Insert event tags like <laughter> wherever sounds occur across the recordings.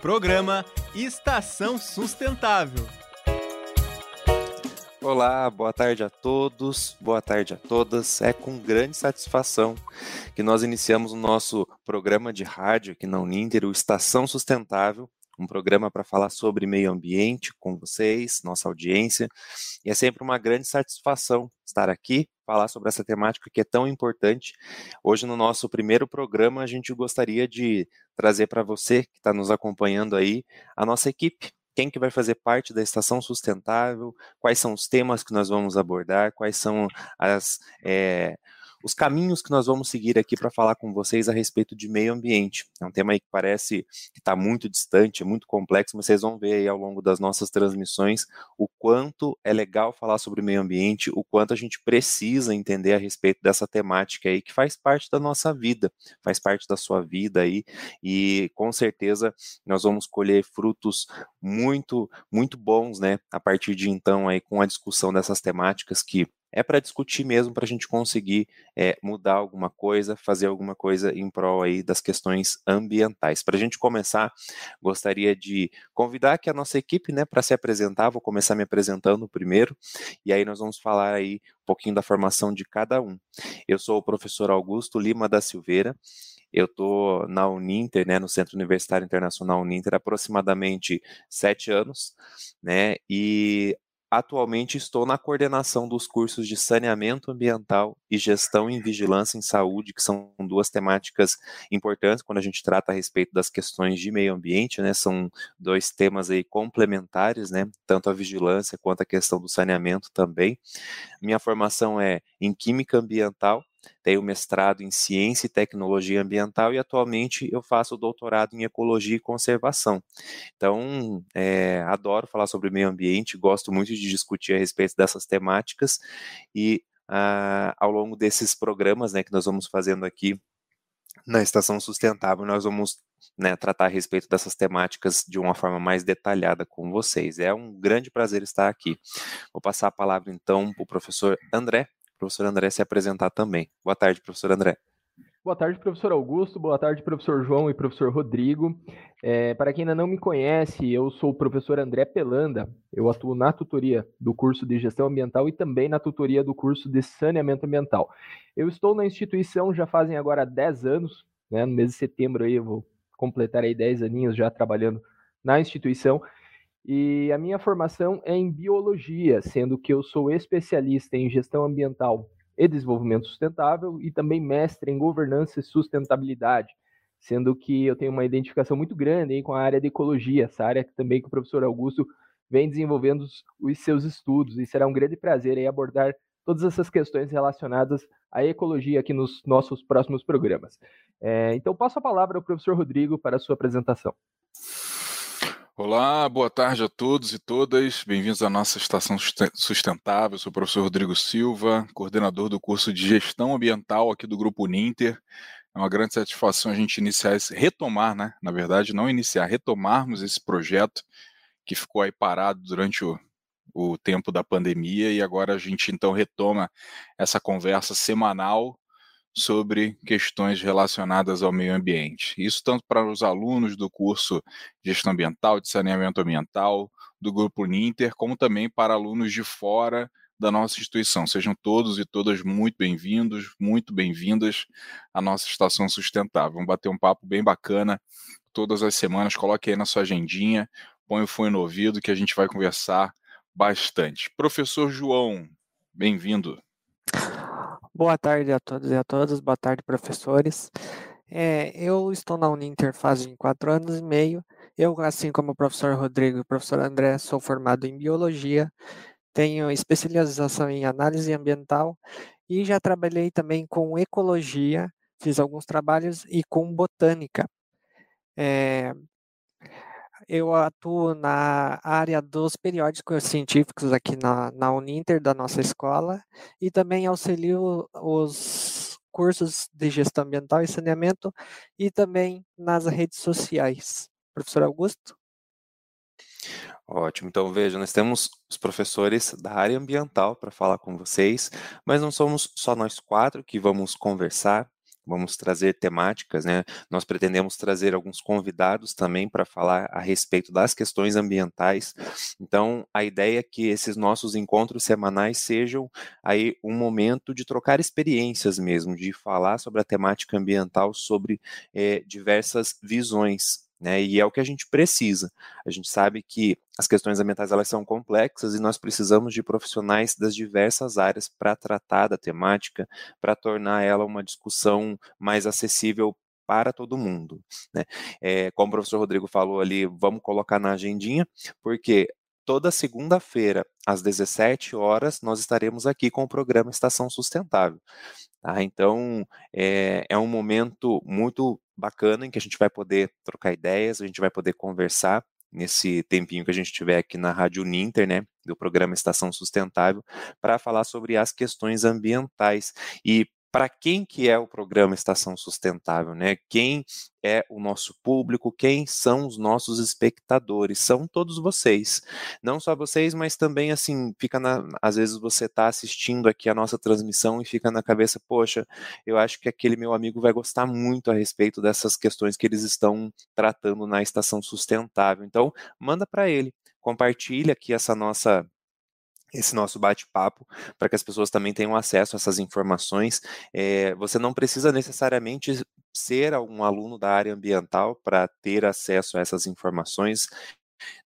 Programa Estação Sustentável. Olá, boa tarde a todos, boa tarde a todas. É com grande satisfação que nós iniciamos o nosso programa de rádio aqui na Uninter, o Estação Sustentável, um programa para falar sobre meio ambiente com vocês, nossa audiência. E é sempre uma grande satisfação estar aqui, falar sobre essa temática que é tão importante. Hoje, no nosso primeiro programa, a gente gostaria de trazer para você que está nos acompanhando aí a nossa equipe. Quem que vai fazer parte da estação sustentável? Quais são os temas que nós vamos abordar? Quais são as é, os caminhos que nós vamos seguir aqui para falar com vocês a respeito de meio ambiente. É um tema aí que parece que está muito distante, muito complexo, mas vocês vão ver aí ao longo das nossas transmissões o quanto é legal falar sobre meio ambiente, o quanto a gente precisa entender a respeito dessa temática aí que faz parte da nossa vida, faz parte da sua vida aí, e com certeza nós vamos colher frutos muito, muito bons, né, a partir de então aí com a discussão dessas temáticas que é para discutir mesmo, para a gente conseguir é, mudar alguma coisa, fazer alguma coisa em prol aí das questões ambientais. Para a gente começar, gostaria de convidar aqui a nossa equipe, né, para se apresentar. Vou começar me apresentando primeiro, e aí nós vamos falar aí um pouquinho da formação de cada um. Eu sou o professor Augusto Lima da Silveira. Eu estou na Uninter, né, no Centro Universitário Internacional Uninter, aproximadamente sete anos, né, e Atualmente estou na coordenação dos cursos de saneamento ambiental e gestão em vigilância em saúde, que são duas temáticas importantes quando a gente trata a respeito das questões de meio ambiente, né? São dois temas aí complementares, né? Tanto a vigilância quanto a questão do saneamento também. Minha formação é em química ambiental tenho mestrado em Ciência e Tecnologia Ambiental e atualmente eu faço doutorado em Ecologia e Conservação. Então, é, adoro falar sobre meio ambiente, gosto muito de discutir a respeito dessas temáticas e ah, ao longo desses programas né, que nós vamos fazendo aqui na Estação Sustentável, nós vamos né, tratar a respeito dessas temáticas de uma forma mais detalhada com vocês. É um grande prazer estar aqui. Vou passar a palavra então para o professor André, professor André se apresentar também. Boa tarde, professor André. Boa tarde, professor Augusto. Boa tarde, professor João e professor Rodrigo. É, para quem ainda não me conhece, eu sou o professor André Pelanda. Eu atuo na tutoria do curso de Gestão Ambiental e também na tutoria do curso de Saneamento Ambiental. Eu estou na instituição já fazem agora 10 anos, né? no mês de setembro aí eu vou completar aí 10 aninhos já trabalhando na instituição. E a minha formação é em biologia, sendo que eu sou especialista em gestão ambiental e desenvolvimento sustentável e também mestre em governança e sustentabilidade, sendo que eu tenho uma identificação muito grande aí com a área de ecologia, essa área que também que o professor Augusto vem desenvolvendo os, os seus estudos e será um grande prazer aí abordar todas essas questões relacionadas à ecologia aqui nos nossos próximos programas. É, então passo a palavra ao professor Rodrigo para a sua apresentação. Olá, boa tarde a todos e todas. Bem-vindos à nossa estação sustentável. sou o professor Rodrigo Silva, coordenador do curso de Gestão Ambiental aqui do Grupo Ninter. É uma grande satisfação a gente iniciar esse, retomar, né? Na verdade, não iniciar, retomarmos esse projeto que ficou aí parado durante o, o tempo da pandemia e agora a gente então retoma essa conversa semanal sobre questões relacionadas ao meio ambiente. Isso tanto para os alunos do curso de Gestão Ambiental, de Saneamento Ambiental, do Grupo Ninter, como também para alunos de fora da nossa instituição. Sejam todos e todas muito bem-vindos, muito bem-vindas à nossa Estação Sustentável. Vamos bater um papo bem bacana todas as semanas. Coloque aí na sua agendinha, põe o fone no ouvido que a gente vai conversar bastante. Professor João, bem-vindo. Boa tarde a todos e a todas, boa tarde, professores. É, eu estou na Uninter fazem quatro anos e meio. Eu, assim como o professor Rodrigo e o professor André, sou formado em Biologia, tenho especialização em Análise Ambiental e já trabalhei também com Ecologia, fiz alguns trabalhos e com Botânica. É, eu atuo na área dos periódicos científicos aqui na, na Uninter, da nossa escola, e também auxilio os cursos de gestão ambiental e saneamento e também nas redes sociais. Professor Augusto? Ótimo, então veja, nós temos os professores da área ambiental para falar com vocês, mas não somos só nós quatro que vamos conversar, vamos trazer temáticas, né? Nós pretendemos trazer alguns convidados também para falar a respeito das questões ambientais. Então, a ideia é que esses nossos encontros semanais sejam aí um momento de trocar experiências mesmo, de falar sobre a temática ambiental, sobre é, diversas visões né? E é o que a gente precisa. A gente sabe que as questões ambientais elas são complexas e nós precisamos de profissionais das diversas áreas para tratar da temática, para tornar ela uma discussão mais acessível para todo mundo. Né? É, como o professor Rodrigo falou ali, vamos colocar na agendinha, porque toda segunda-feira, às 17 horas, nós estaremos aqui com o programa Estação Sustentável. Tá? Então, é, é um momento muito bacana em que a gente vai poder trocar ideias, a gente vai poder conversar nesse tempinho que a gente tiver aqui na Rádio Ninter, né, do programa Estação Sustentável, para falar sobre as questões ambientais. E para quem que é o programa Estação Sustentável, né? Quem é o nosso público, quem são os nossos espectadores? São todos vocês. Não só vocês, mas também assim, fica na, às vezes você está assistindo aqui a nossa transmissão e fica na cabeça, poxa, eu acho que aquele meu amigo vai gostar muito a respeito dessas questões que eles estão tratando na Estação Sustentável. Então, manda para ele, compartilha aqui essa nossa esse nosso bate-papo para que as pessoas também tenham acesso a essas informações. É, você não precisa necessariamente ser um aluno da área ambiental para ter acesso a essas informações.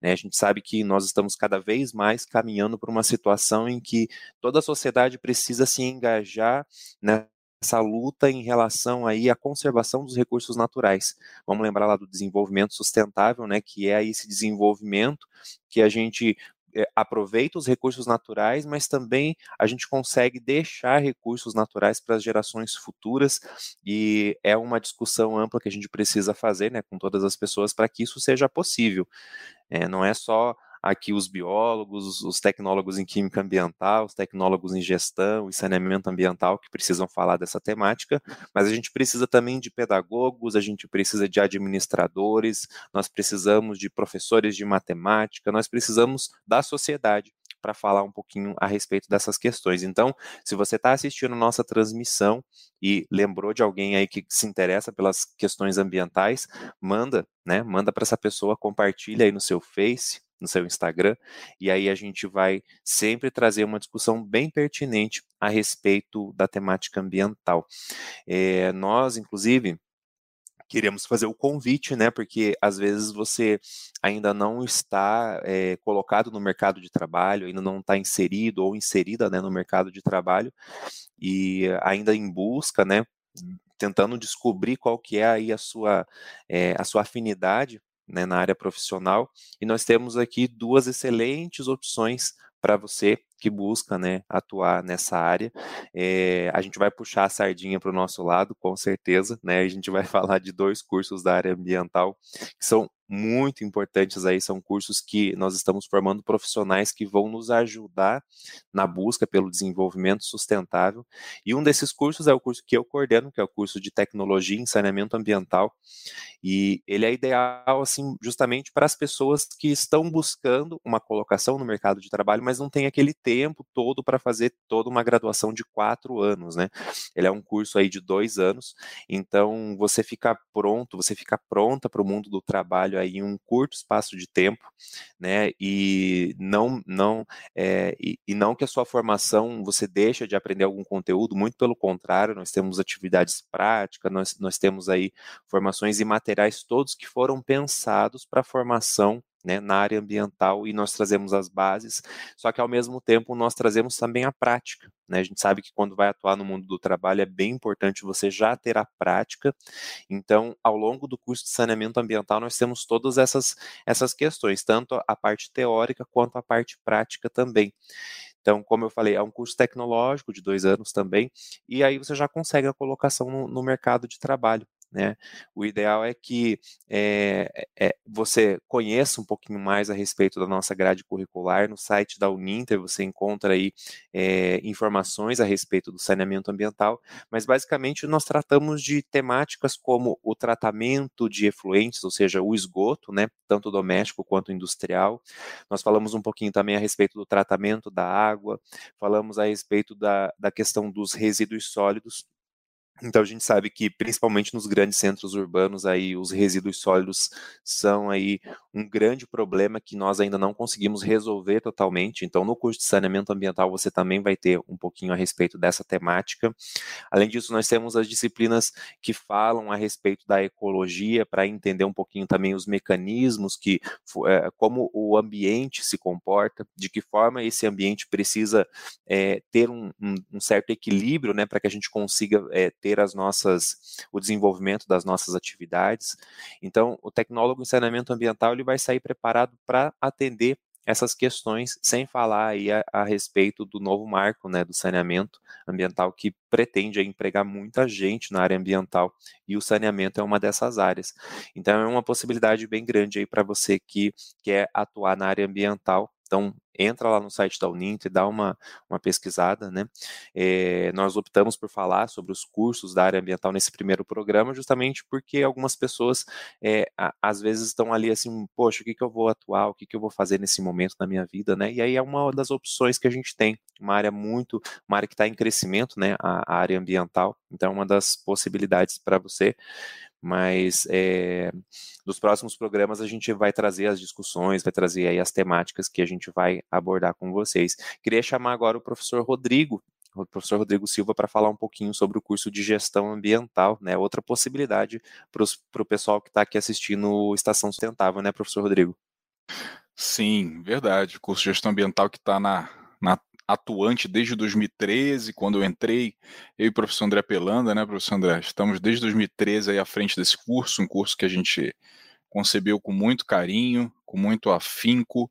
Né? A gente sabe que nós estamos cada vez mais caminhando para uma situação em que toda a sociedade precisa se engajar nessa luta em relação aí à conservação dos recursos naturais. Vamos lembrar lá do desenvolvimento sustentável, né, que é esse desenvolvimento que a gente aproveita os recursos naturais, mas também a gente consegue deixar recursos naturais para as gerações futuras, e é uma discussão ampla que a gente precisa fazer né, com todas as pessoas para que isso seja possível. É, não é só aqui os biólogos, os tecnólogos em química ambiental, os tecnólogos em gestão e saneamento ambiental que precisam falar dessa temática, mas a gente precisa também de pedagogos, a gente precisa de administradores, nós precisamos de professores de matemática, nós precisamos da sociedade para falar um pouquinho a respeito dessas questões. Então, se você está assistindo nossa transmissão e lembrou de alguém aí que se interessa pelas questões ambientais, manda, né? Manda para essa pessoa, compartilha aí no seu Face, no seu Instagram, e aí a gente vai sempre trazer uma discussão bem pertinente a respeito da temática ambiental. É, nós, inclusive, queremos fazer o convite, né? Porque às vezes você ainda não está é, colocado no mercado de trabalho, ainda não está inserido ou inserida né, no mercado de trabalho e ainda em busca, né? Tentando descobrir qual que é aí a sua, é, a sua afinidade né, na área profissional, e nós temos aqui duas excelentes opções para você que busca né, atuar nessa área. É, a gente vai puxar a sardinha para o nosso lado, com certeza. Né? A gente vai <laughs> falar de dois cursos da área ambiental que são muito importantes aí, são cursos que nós estamos formando profissionais que vão nos ajudar na busca pelo desenvolvimento sustentável. E um desses cursos é o curso que eu coordeno, que é o curso de tecnologia em saneamento ambiental. E ele é ideal, assim, justamente para as pessoas que estão buscando uma colocação no mercado de trabalho, mas não tem aquele tempo todo para fazer toda uma graduação de quatro anos, né? Ele é um curso aí de dois anos, então você fica pronto, você fica pronta para o mundo do trabalho aí em um curto espaço de tempo, né? E não, não, é, e, e não que a sua formação você deixa de aprender algum conteúdo, muito pelo contrário, nós temos atividades práticas, nós, nós temos aí formações e materiais todos que foram pensados para a formação né, na área ambiental e nós trazemos as bases, só que ao mesmo tempo nós trazemos também a prática. Né? A gente sabe que quando vai atuar no mundo do trabalho é bem importante você já ter a prática. Então, ao longo do curso de saneamento ambiental, nós temos todas essas, essas questões, tanto a parte teórica quanto a parte prática também. Então, como eu falei, é um curso tecnológico de dois anos também, e aí você já consegue a colocação no, no mercado de trabalho. Né? O ideal é que é, é, você conheça um pouquinho mais a respeito da nossa grade curricular. No site da Uninter você encontra aí é, informações a respeito do saneamento ambiental, mas basicamente nós tratamos de temáticas como o tratamento de efluentes, ou seja, o esgoto, né, tanto doméstico quanto industrial. Nós falamos um pouquinho também a respeito do tratamento da água, falamos a respeito da, da questão dos resíduos sólidos, Então a gente sabe que principalmente nos grandes centros urbanos aí os resíduos sólidos são aí um grande problema que nós ainda não conseguimos resolver totalmente. Então no curso de saneamento ambiental você também vai ter um pouquinho a respeito dessa temática. Além disso, nós temos as disciplinas que falam a respeito da ecologia para entender um pouquinho também os mecanismos que é, como o ambiente se comporta, de que forma esse ambiente precisa é, ter um, um, um, certo equilíbrio, né, para que a gente consiga é, ter as nossas, o desenvolvimento das nossas atividades. Então, o tecnólogo em saneamento ambiental ele vai sair preparado para atender essas questões, sem falar aí a, a, respeito do novo marco, né, do saneamento ambiental que pretende empregar muita gente na área ambiental e o saneamento é uma dessas áreas. Então é uma possibilidade bem grande aí para você que quer atuar na área ambiental então, entra lá no site da Uninter, dá uma, uma pesquisada, né? É, nós optamos por falar sobre os cursos da área ambiental nesse primeiro programa, justamente porque algumas pessoas, é, a, às vezes, estão ali assim, poxa, o que, que eu vou atuar, o que, que eu vou fazer nesse momento da minha vida, né? E aí é uma das opções que a gente tem, uma área muito, uma área que está em crescimento, né? A, a área ambiental, então é uma das possibilidades para você mas é, nos próximos programas a gente vai trazer as discussões, vai trazer aí as temáticas que a gente vai abordar com vocês. Queria chamar agora o professor Rodrigo, o professor Rodrigo Silva, para falar um pouquinho sobre o curso de gestão ambiental, né? Outra possibilidade para o pessoal que está aqui assistindo Estação Sustentável, né, professor Rodrigo? Sim, verdade. O curso de gestão ambiental que está na, na atuante desde 2013, quando eu entrei, eu e o professor André Pelanda, né, professor André? Estamos desde 2013 aí à frente desse curso, um curso que a gente concebeu com muito carinho, com muito afinco,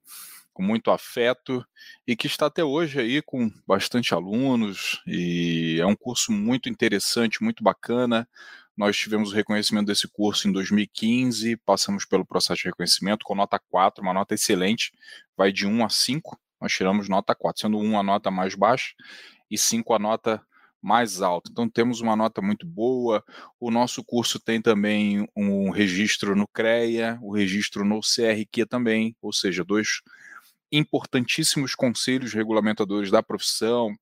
com muito afeto e que está até hoje aí com bastante alunos e é um curso muito interessante, muito bacana. Nós tivemos o reconhecimento desse curso em 2015, passamos pelo processo de reconhecimento com nota 4, uma nota excelente, vai de 1 a 5, nós tiramos nota 4, sendo 1 a nota mais baixa e 5 a nota mais alta. Então temos uma nota muito boa. O nosso curso tem também um registro no CREA, o um registro no CRQ também, ou seja, dois importantíssimos conselhos regulamentadores da profissão,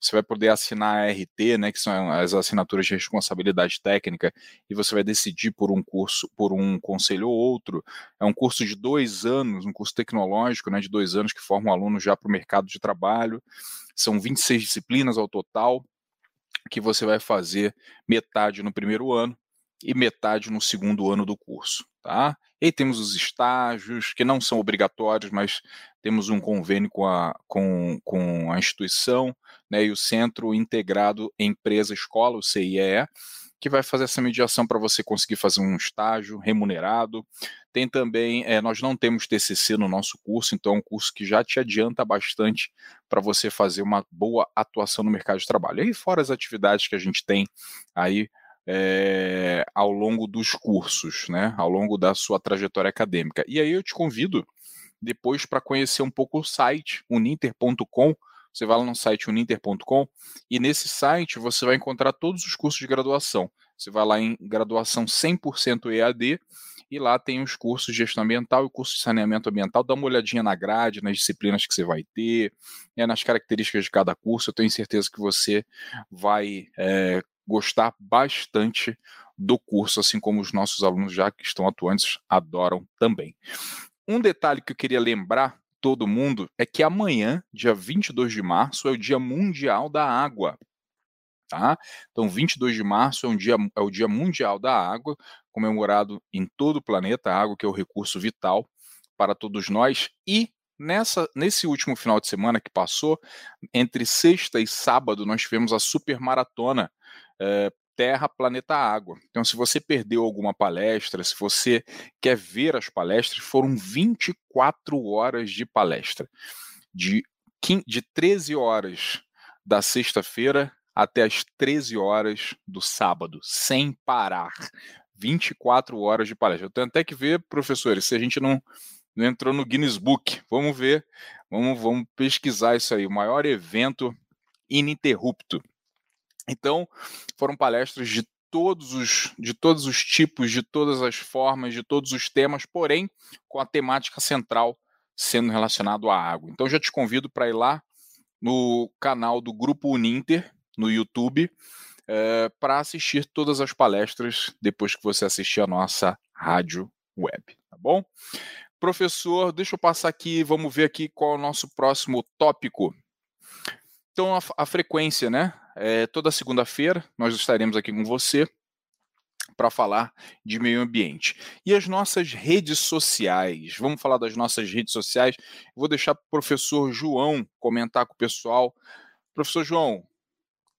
você vai poder assinar a RT, né, que são as assinaturas de responsabilidade técnica, e você vai decidir por um curso, por um conselho ou outro. É um curso de dois anos, um curso tecnológico, né, de dois anos que forma um aluno já para o mercado de trabalho. São 26 disciplinas ao total, que você vai fazer metade no primeiro ano e metade no segundo ano do curso, tá? E temos os estágios, que não são obrigatórios, mas temos um convênio com a, com, com a instituição né, e o Centro Integrado Empresa Escola, o CIEE, que vai fazer essa mediação para você conseguir fazer um estágio remunerado. Tem também, é, nós não temos TCC no nosso curso, então é um curso que já te adianta bastante para você fazer uma boa atuação no mercado de trabalho. E fora as atividades que a gente tem aí é, ao longo dos cursos, né, ao longo da sua trajetória acadêmica. E aí eu te convido depois para conhecer um pouco o site, uninter.com. Você vai lá no site uninter.com e nesse site você vai encontrar todos os cursos de graduação. Você vai lá em graduação 100% EAD e lá tem os cursos de gestão ambiental e curso de saneamento ambiental. Dá uma olhadinha na grade, nas disciplinas que você vai ter, né, nas características de cada curso. Eu tenho certeza que você vai é, gostar bastante do curso, assim como os nossos alunos já que estão atuantes adoram também. Um detalhe que eu queria lembrar todo mundo é que amanhã, dia 22 de março, é o Dia Mundial da Água. Tá? Então, 22 de março é, um dia, é o Dia Mundial da Água, comemorado em todo o planeta, a água que é o recurso vital para todos nós. E nessa, nesse último final de semana que passou, entre sexta e sábado, nós tivemos a super maratona é, Terra, Planeta, Água. Então, se você perdeu alguma palestra, se você quer ver as palestras, foram 24 horas de palestra. De, de 13 horas da sexta-feira até as 13 horas do sábado, sem parar. 24 horas de palestra. Eu tenho até que ver, professores, se a gente não, não entrou no Guinness Book. Vamos ver, vamos, vamos pesquisar isso aí. O maior evento ininterrupto. Então, foram palestras de todos os de todos os tipos, de todas as formas, de todos os temas, porém com a temática central sendo relacionado à água. Então já te convido para ir lá no canal do Grupo Uninter no YouTube. é, para assistir todas as palestras depois que você assistir a nossa rádio web, tá bom? Professor, deixa eu passar aqui, vamos ver aqui qual é o nosso próximo tópico. Então, a, a frequência, né? É, toda segunda-feira nós estaremos aqui com você para falar de meio ambiente. E as nossas redes sociais. Vamos falar das nossas redes sociais. Vou deixar para o professor João comentar com o pessoal. Professor João,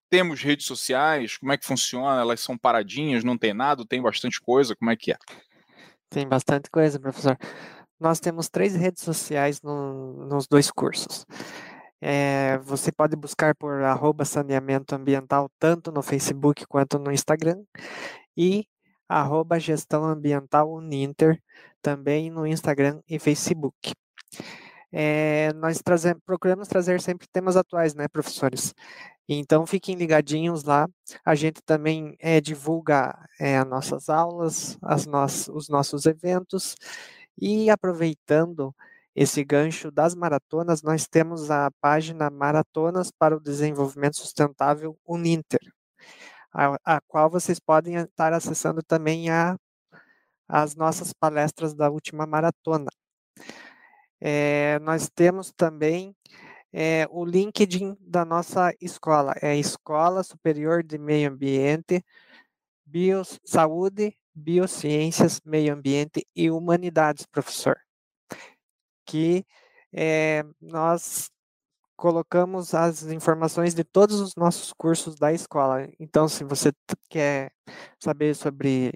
temos redes sociais? Como é que funciona? Elas são paradinhas? Não tem nada? Tem bastante coisa? Como é que é? Tem bastante coisa, professor. Nós temos três redes sociais no, nos dois cursos. É, você pode buscar por arroba saneamento ambiental tanto no Facebook quanto no Instagram e arroba gestão ambiental Uninter também no Instagram e Facebook. É, nós trazemos, procuramos trazer sempre temas atuais, né, professores? Então fiquem ligadinhos lá. A gente também é, divulga é, as nossas aulas, as no os nossos eventos e aproveitando esse gancho das maratonas, nós temos a página Maratonas para o Desenvolvimento Sustentável Uninter, a, a qual vocês podem estar acessando também a, as nossas palestras da última maratona. É, nós temos também é, o LinkedIn da nossa escola, é Escola Superior de Meio Ambiente, Bios, Saúde, Biociências, Meio Ambiente e Humanidades, professor que é, nós colocamos as informações de todos os nossos cursos da escola. Então, se você quer saber sobre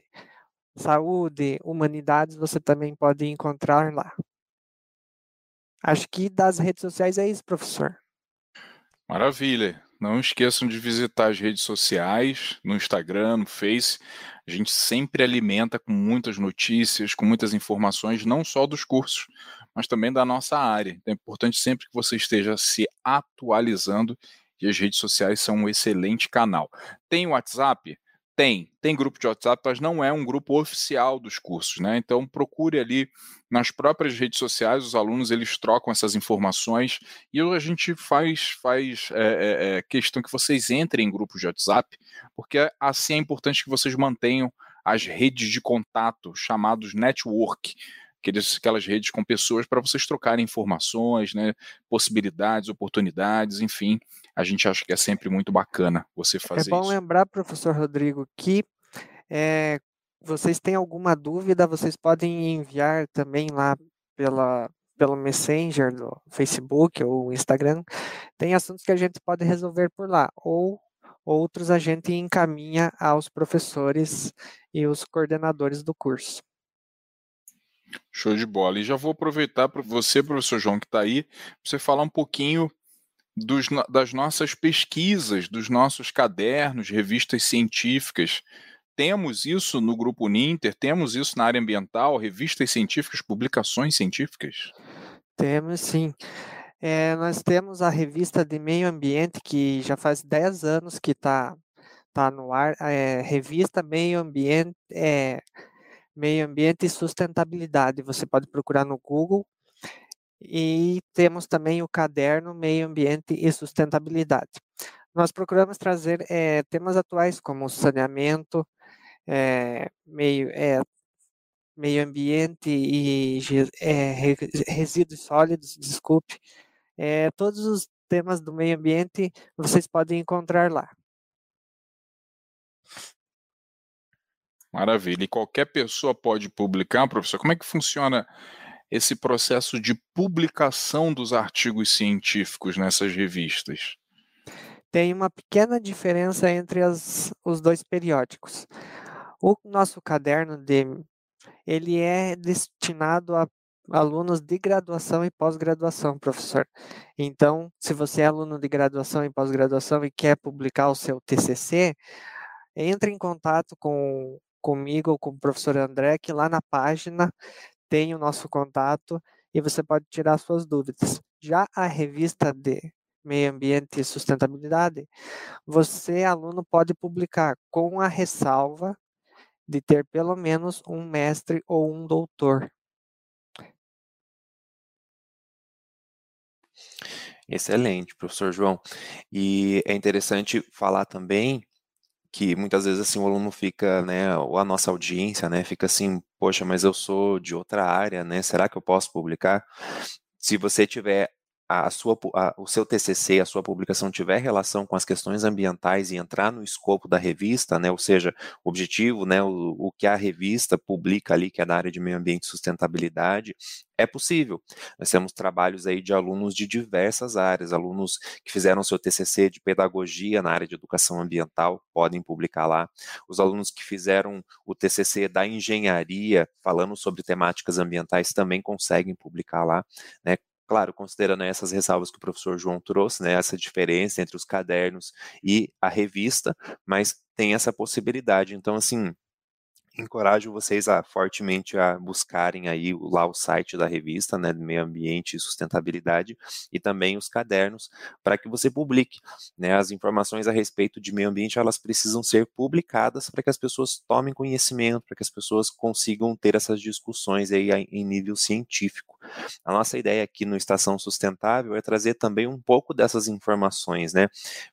saúde, humanidades, você também pode encontrar lá. Acho que das redes sociais é isso, professor. Maravilha. Não esqueçam de visitar as redes sociais, no Instagram, no Face. A gente sempre alimenta com muitas notícias, com muitas informações, não só dos cursos, mas também da nossa área. Então é importante sempre que você esteja se atualizando e as redes sociais são um excelente canal. Tem o WhatsApp? Tem, tem grupo de WhatsApp, mas não é um grupo oficial dos cursos, né? Então procure ali nas próprias redes sociais, os alunos eles trocam essas informações e a gente faz, faz é, é, questão que vocês entrem em grupos de WhatsApp, porque assim é importante que vocês mantenham as redes de contato, chamados network aqueles, aquelas redes com pessoas para vocês trocarem informações, né, possibilidades, oportunidades, enfim. A gente acha que é sempre muito bacana você é fazer isso. É bom isso. lembrar, professor Rodrigo, que é, vocês têm alguma dúvida, vocês podem enviar também lá pela, pelo Messenger do Facebook ou Instagram. Tem assuntos que a gente pode resolver por lá, ou outros a gente encaminha aos professores e os coordenadores do curso. Show de bola. E já vou aproveitar para você, professor João, que está aí, para você falar um pouquinho dos, das nossas pesquisas, dos nossos cadernos, revistas científicas. Temos isso no Grupo Ninter, temos isso na área ambiental, revistas científicas, publicações científicas? Temos sim. É, nós temos a revista de meio ambiente, que já faz 10 anos que está tá no ar, é, revista Meio Ambiente, é, Meio Ambiente e Sustentabilidade. Você pode procurar no Google. E temos também o caderno Meio Ambiente e Sustentabilidade. Nós procuramos trazer é, temas atuais como saneamento, é, meio, é, meio ambiente e resíduos sólidos, desculpe. todos os temas do meio ambiente vocês podem encontrar lá. Maravilha. E qualquer pessoa pode publicar, professor? Como é que funciona esse processo de publicação dos artigos científicos nessas revistas? Tem uma pequena diferença entre as, os dois periódicos. O nosso caderno de ele é destinado a alunos de graduação e pós-graduação, professor. Então, se você é aluno de graduação e pós-graduação e quer publicar o seu TCC, entre em contato com comigo ou com o professor André, que lá na página tem o nosso contato e você pode tirar suas dúvidas. Já a revista de Meio Ambiente e Sustentabilidade, você, aluno, pode publicar com a ressalva de ter pelo menos um mestre ou um doutor. Excelente, professor João. E é interessante falar também que muitas vezes assim o aluno fica, né, ou a nossa audiência, né, fica assim, poxa, mas eu sou de outra área, né? Será que eu posso publicar? Se você tiver a sua, a, o seu TCC, a sua publicação tiver relação com as questões ambientais e entrar no escopo da revista, né, ou seja, o objetivo, né, o, o que a revista publica ali, que é da área de meio ambiente e sustentabilidade, é possível. Nós temos trabalhos aí de alunos de diversas áreas, alunos que fizeram seu TCC de pedagogia na área de educação ambiental, podem publicar lá. Os alunos que fizeram o TCC da engenharia, falando sobre temáticas ambientais, também conseguem publicar lá, né? Claro, considerando essas ressalvas que o professor João trouxe, né, essa diferença entre os cadernos e a revista, mas tem essa possibilidade. Então, assim, encorajo vocês a fortemente a buscarem aí lá o site da revista, né, do meio ambiente e sustentabilidade e também os cadernos para que você publique, né, as informações a respeito de meio ambiente, elas precisam ser publicadas para que as pessoas tomem conhecimento, para que as pessoas consigam ter essas discussões aí em nível científico. A nossa ideia aqui no Estação Sustentável é trazer também um pouco dessas informações, né?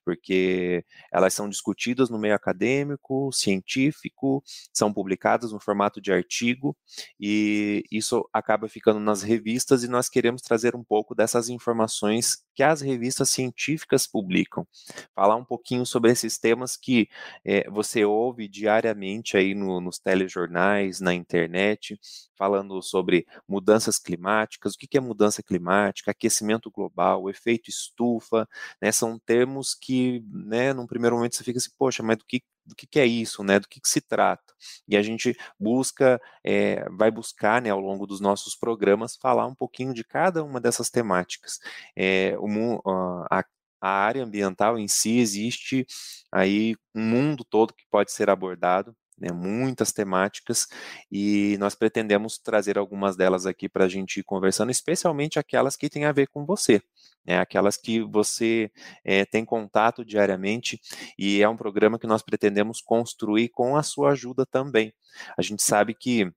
Porque elas são discutidas no meio acadêmico, científico, são publicadas no formato de artigo e isso acaba ficando nas revistas e nós queremos trazer um pouco dessas informações que as revistas científicas publicam. Falar um pouquinho sobre esses temas que é, você ouve diariamente aí no, nos telejornais, na internet, falando sobre mudanças climáticas, o que é mudança climática, aquecimento global, efeito estufa, né, são termos que, né, num primeiro momento você fica assim, poxa, mas do que do que, que, é isso, né? Do que, que, se trata. E a gente busca, é, vai buscar, né, ao longo dos nossos programas, falar um pouquinho de cada uma dessas temáticas. É, o, a, a área ambiental em si existe aí um mundo todo que pode ser abordado, né, muitas temáticas, e nós pretendemos trazer algumas delas aqui para a gente ir conversando, especialmente aquelas que têm a ver com você, né, aquelas que você é, tem contato diariamente, e é um programa que nós pretendemos construir com a sua ajuda também. A gente sabe que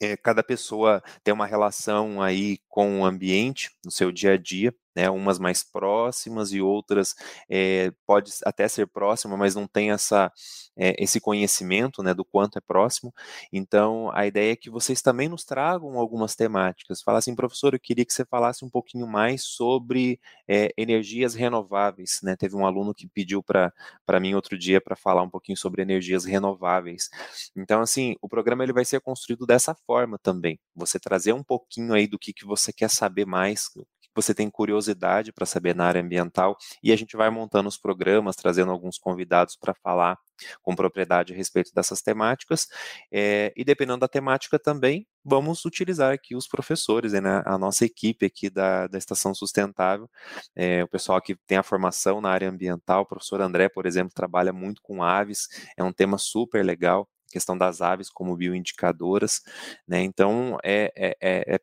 é, cada pessoa tem uma relação aí com o ambiente no seu dia a dia, né, umas mais próximas e outras é, pode até ser próxima, mas não tem essa, é, esse conhecimento né, do quanto é próximo. Então, a ideia é que vocês também nos tragam algumas temáticas. Fala assim, professor, eu queria que você falasse um pouquinho mais sobre é, energias renováveis. Né? Teve um aluno que pediu para mim outro dia para falar um pouquinho sobre energias renováveis. Então, assim, o programa ele vai ser construído dessa forma também. Você trazer um pouquinho aí do que, que você quer saber mais, você tem curiosidade para saber na área ambiental, e a gente vai montando os programas, trazendo alguns convidados para falar com propriedade a respeito dessas temáticas, é, e dependendo da temática também, vamos utilizar aqui os professores, né, a nossa equipe aqui da, da Estação Sustentável, é, o pessoal que tem a formação na área ambiental, o professor André, por exemplo, trabalha muito com aves, é um tema super legal, questão das aves como bioindicadoras, né? Então é, é, é, é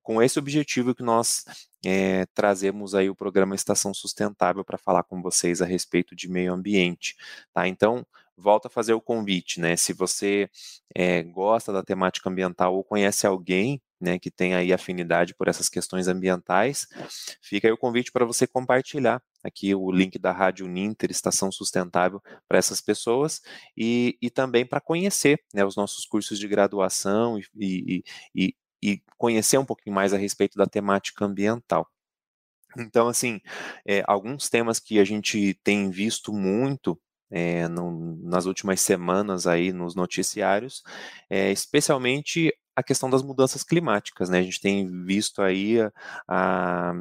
com esse objetivo que nós é, trazemos aí o programa Estação Sustentável para falar com vocês a respeito de meio ambiente, tá? Então, volta a fazer o convite, né? Se você é, gosta da temática ambiental ou conhece alguém, né, que tem aí afinidade por essas questões ambientais, fica aí o convite para você compartilhar aqui o link da Rádio Ninter, Estação Sustentável, para essas pessoas e, e também para conhecer né, os nossos cursos de graduação e, e, e, e conhecer um pouquinho mais a respeito da temática ambiental. Então, assim, é, alguns temas que a gente tem visto muito é, no, nas últimas semanas aí nos noticiários, é, especialmente a questão das mudanças climáticas, né? A gente tem visto aí a, a,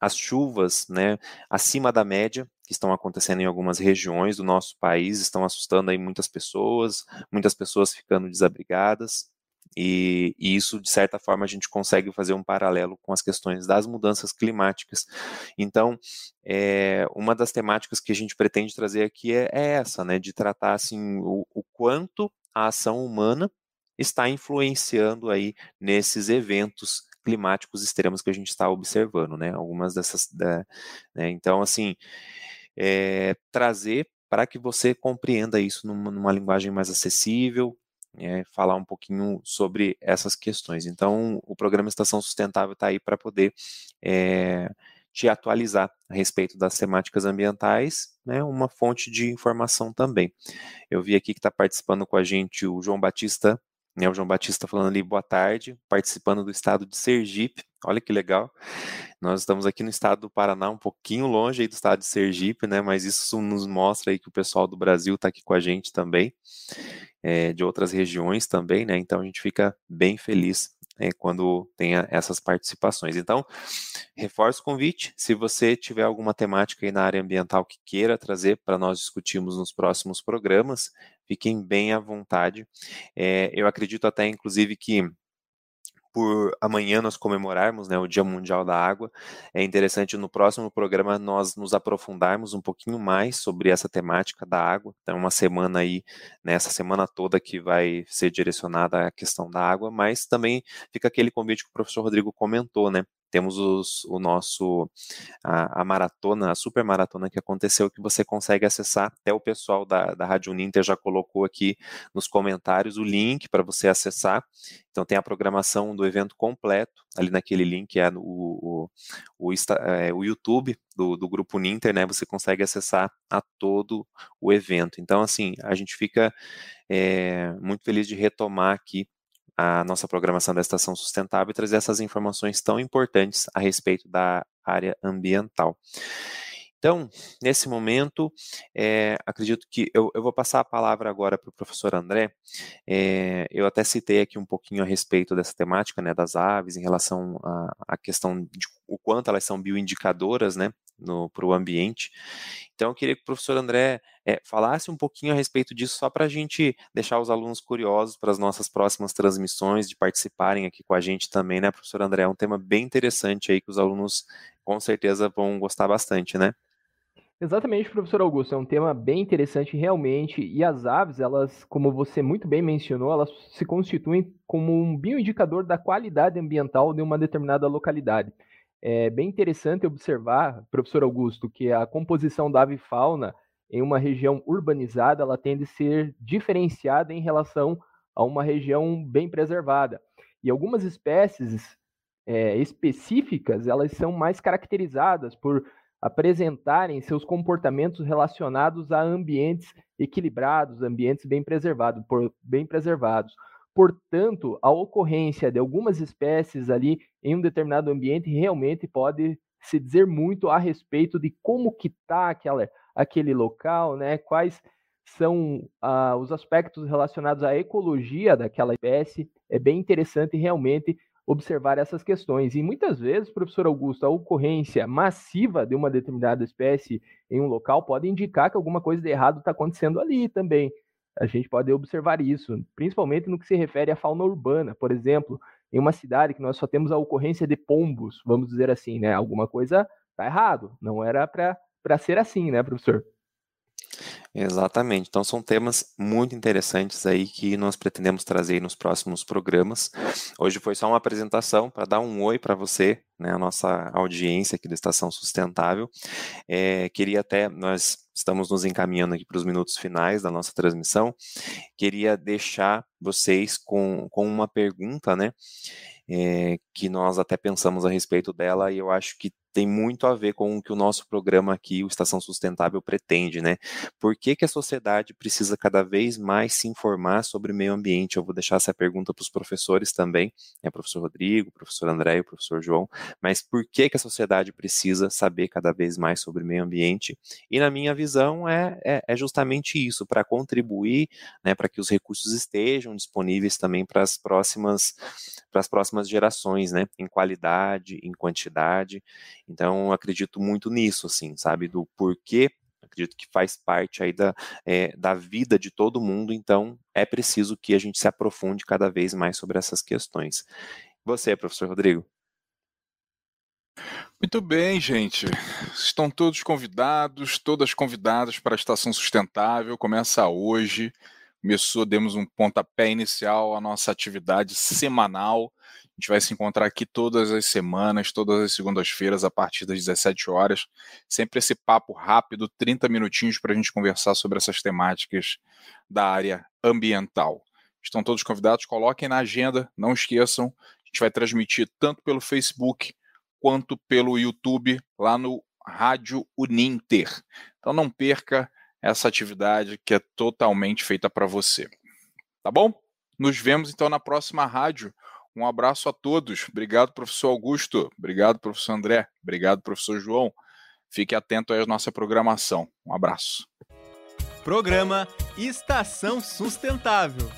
as chuvas, né, acima da média que estão acontecendo em algumas regiões do nosso país, estão assustando aí muitas pessoas, muitas pessoas ficando desabrigadas. E, e, isso, de certa forma, a gente consegue fazer um paralelo com as questões das mudanças climáticas. Então, é, uma das temáticas que a gente pretende trazer aqui é, é essa, né, de tratar assim, o, o quanto a ação humana está influenciando aí nesses eventos climáticos extremos que a gente está observando, né? Algumas dessas, da, né? então assim, é, trazer para que você compreenda isso numa, numa linguagem mais acessível, é, falar um pouquinho sobre essas questões. Então, o programa Estação Sustentável está aí para poder é, te atualizar a respeito das temáticas ambientais, né, uma fonte de informação também. Eu vi aqui que está participando com a gente o João Batista, né, o João Batista falando ali, boa tarde, participando do estado de Sergipe, olha que legal. Nós estamos aqui no estado do Paraná, um pouquinho longe aí do estado de Sergipe, né, mas isso nos mostra aí que o pessoal do Brasil está aqui com a gente também, é, de outras regiões também, né, então a gente fica bem feliz é, quando tenha essas participações. Então, reforço o convite, se você tiver alguma temática aí na área ambiental que queira trazer para nós discutirmos nos próximos programas, fiquem bem à vontade. É, eu acredito até, inclusive, que por amanhã nós comemorarmos né, o Dia Mundial da Água, é interessante no próximo programa nós nos aprofundarmos um pouquinho mais sobre essa temática da água. Então, uma semana aí, nessa né, semana toda que vai ser direcionada à questão da água, mas também fica aquele convite que o professor Rodrigo comentou, né? Temos os, o nosso a, a, maratona, a super maratona que aconteceu, que você consegue acessar. Até o pessoal da, da Rádio Uninter já colocou aqui nos comentários o link para você acessar. Então tem a programação do evento completo, ali naquele link é o, o, o, é, o YouTube do, do Grupo Uninter, né? Você consegue acessar a todo o evento. Então, assim, a gente fica é, muito feliz de retomar aqui a nossa programação da Estação Sustentável e trazer essas informações tão importantes a respeito da área ambiental. Então, nesse momento, é, acredito que eu, eu, vou passar a palavra agora para o professor André. É, eu até citei aqui um pouquinho a respeito dessa temática, né, das aves, em relação à questão de o quanto elas são bioindicadoras, né, para o ambiente. Então, eu queria que o professor André é, falasse um pouquinho a respeito disso, só para a gente deixar os alunos curiosos para as nossas próximas transmissões, de participarem aqui com a gente também, né, professor André? É um tema bem interessante aí que os alunos com certeza vão gostar bastante, né? Exatamente, professor Augusto, é um tema bem interessante realmente, e as aves, elas, como você muito bem mencionou, elas se constituem como um bioindicador da qualidade ambiental de uma determinada localidade. É bem interessante observar, professor Augusto, que a composição da avifauna em uma região urbanizada, ela tende a ser diferenciada em relação a uma região bem preservada. E algumas espécies é, específicas, elas são mais caracterizadas por apresentarem seus comportamentos relacionados a ambientes equilibrados, ambientes bem preservados, por, bem preservados. Portanto, a ocorrência de algumas espécies ali em um determinado ambiente realmente pode se dizer muito a respeito de como que está aquele local, né? Quais são ah, os aspectos relacionados à ecologia daquela espécie. É bem interessante realmente observar essas questões. E muitas vezes, professor Augusto, a ocorrência massiva de uma determinada espécie em um local pode indicar que alguma coisa de errado está acontecendo ali também. A gente pode observar isso, principalmente no que se refere à fauna urbana. Por exemplo, em uma cidade que nós só temos a ocorrência de pombos, vamos dizer assim, né? Alguma coisa está errado. Não era para ser assim, né, professor? Exatamente. Então são temas muito interessantes aí que nós pretendemos trazer nos próximos programas. Hoje foi só uma apresentação para dar um oi para você, né, a nossa audiência aqui da Estação Sustentável. É, queria até, nós estamos nos encaminhando aqui para os minutos finais da nossa transmissão, queria deixar vocês com, com uma pergunta, né, é, que nós até pensamos a respeito dela e eu acho que tem muito a ver com o que o nosso programa aqui, o Estação Sustentável, pretende, né? Por que, que a sociedade precisa cada vez mais se informar sobre meio ambiente? Eu vou deixar essa pergunta para os professores também, né? Professor Rodrigo, professor André e professor João, mas por que, que a sociedade precisa saber cada vez mais sobre meio ambiente? E na minha visão é, é, é justamente isso, para contribuir, né, para que os recursos estejam disponíveis também para as próximas para as próximas gerações, né, em qualidade, em quantidade. Então, acredito muito nisso, assim, sabe, do porquê acredito que faz parte aí da, é, da vida de todo mundo, então é preciso que a gente se aprofunde cada vez mais sobre essas questões. Você, professor Rodrigo? Muito bem, gente. Estão todos convidados, todas convidadas para a Estação Sustentável. Começa hoje começou, demos um pontapé inicial à nossa atividade semanal. A gente vai se encontrar aqui todas as semanas, todas as segundas-feiras, a partir das 17 horas. Sempre esse papo rápido, 30 minutinhos para a gente conversar sobre essas temáticas da área ambiental. Estão todos convidados, coloquem na agenda, não esqueçam. A gente vai transmitir tanto pelo Facebook quanto pelo YouTube lá no Rádio Uninter. Então não perca essa atividade que é totalmente feita para você. Tá bom? Nos vemos então na próxima rádio. Um abraço a todos. Obrigado, professor Augusto. Obrigado, professor André. Obrigado, professor João. Fique atento à nossa programação. Um abraço. Programa Estação Sustentável.